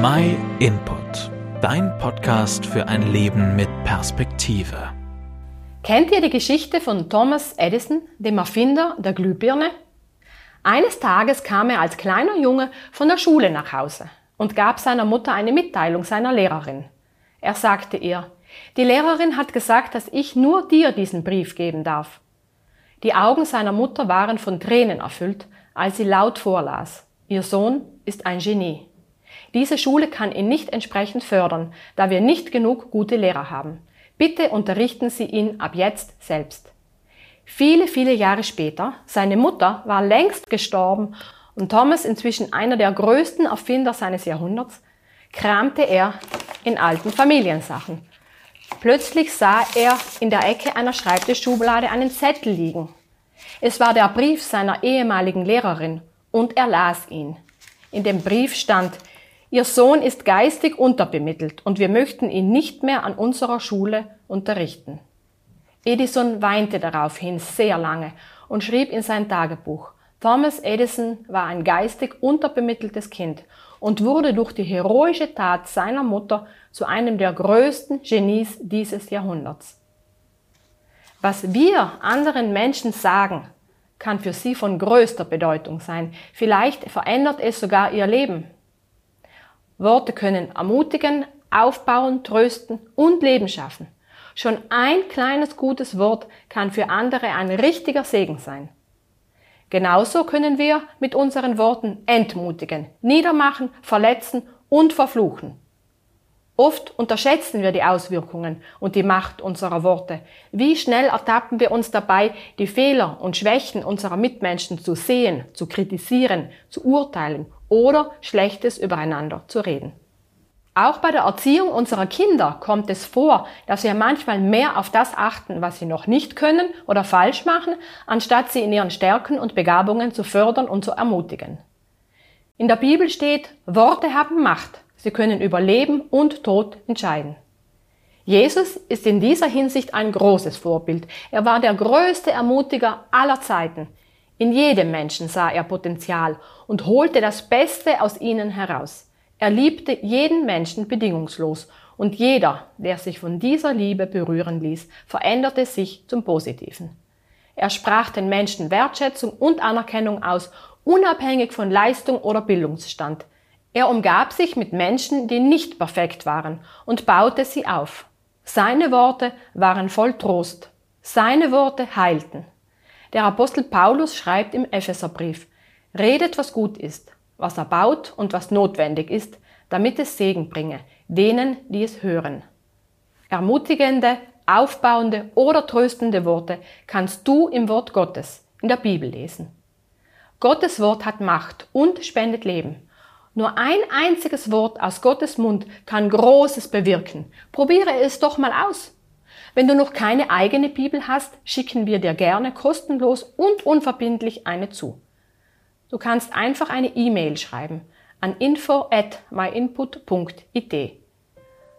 My Input, dein Podcast für ein Leben mit Perspektive. Kennt ihr die Geschichte von Thomas Edison, dem Erfinder der Glühbirne? Eines Tages kam er als kleiner Junge von der Schule nach Hause und gab seiner Mutter eine Mitteilung seiner Lehrerin. Er sagte ihr, die Lehrerin hat gesagt, dass ich nur dir diesen Brief geben darf. Die Augen seiner Mutter waren von Tränen erfüllt, als sie laut vorlas. Ihr Sohn ist ein Genie. Diese Schule kann ihn nicht entsprechend fördern, da wir nicht genug gute Lehrer haben. Bitte unterrichten Sie ihn ab jetzt selbst. Viele, viele Jahre später, seine Mutter war längst gestorben und Thomas inzwischen einer der größten Erfinder seines Jahrhunderts, kramte er in alten Familiensachen. Plötzlich sah er in der Ecke einer Schreibtischschublade einen Zettel liegen. Es war der Brief seiner ehemaligen Lehrerin und er las ihn. In dem Brief stand, Ihr Sohn ist geistig unterbemittelt und wir möchten ihn nicht mehr an unserer Schule unterrichten. Edison weinte daraufhin sehr lange und schrieb in sein Tagebuch, Thomas Edison war ein geistig unterbemitteltes Kind und wurde durch die heroische Tat seiner Mutter zu einem der größten Genies dieses Jahrhunderts. Was wir anderen Menschen sagen, kann für sie von größter Bedeutung sein. Vielleicht verändert es sogar ihr Leben. Worte können ermutigen, aufbauen, trösten und Leben schaffen. Schon ein kleines gutes Wort kann für andere ein richtiger Segen sein. Genauso können wir mit unseren Worten entmutigen, niedermachen, verletzen und verfluchen. Oft unterschätzen wir die Auswirkungen und die Macht unserer Worte. Wie schnell ertappen wir uns dabei, die Fehler und Schwächen unserer Mitmenschen zu sehen, zu kritisieren, zu urteilen oder Schlechtes übereinander zu reden. Auch bei der Erziehung unserer Kinder kommt es vor, dass wir manchmal mehr auf das achten, was sie noch nicht können oder falsch machen, anstatt sie in ihren Stärken und Begabungen zu fördern und zu ermutigen. In der Bibel steht, Worte haben Macht. Sie können über Leben und Tod entscheiden. Jesus ist in dieser Hinsicht ein großes Vorbild. Er war der größte Ermutiger aller Zeiten. In jedem Menschen sah er Potenzial und holte das Beste aus ihnen heraus. Er liebte jeden Menschen bedingungslos und jeder, der sich von dieser Liebe berühren ließ, veränderte sich zum Positiven. Er sprach den Menschen Wertschätzung und Anerkennung aus, unabhängig von Leistung oder Bildungsstand. Er umgab sich mit Menschen, die nicht perfekt waren, und baute sie auf. Seine Worte waren voll Trost. Seine Worte heilten. Der Apostel Paulus schreibt im Epheserbrief, Redet, was gut ist, was erbaut und was notwendig ist, damit es Segen bringe, denen, die es hören. Ermutigende, aufbauende oder tröstende Worte kannst du im Wort Gottes, in der Bibel lesen. Gottes Wort hat Macht und spendet Leben. Nur ein einziges Wort aus Gottes Mund kann Großes bewirken. Probiere es doch mal aus. Wenn du noch keine eigene Bibel hast, schicken wir dir gerne kostenlos und unverbindlich eine zu. Du kannst einfach eine E-Mail schreiben an info at myinput.it.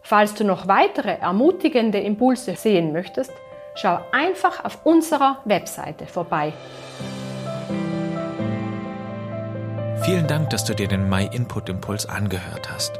Falls du noch weitere ermutigende Impulse sehen möchtest, schau einfach auf unserer Webseite vorbei Vielen Dank, dass du dir den My Input Impuls angehört hast.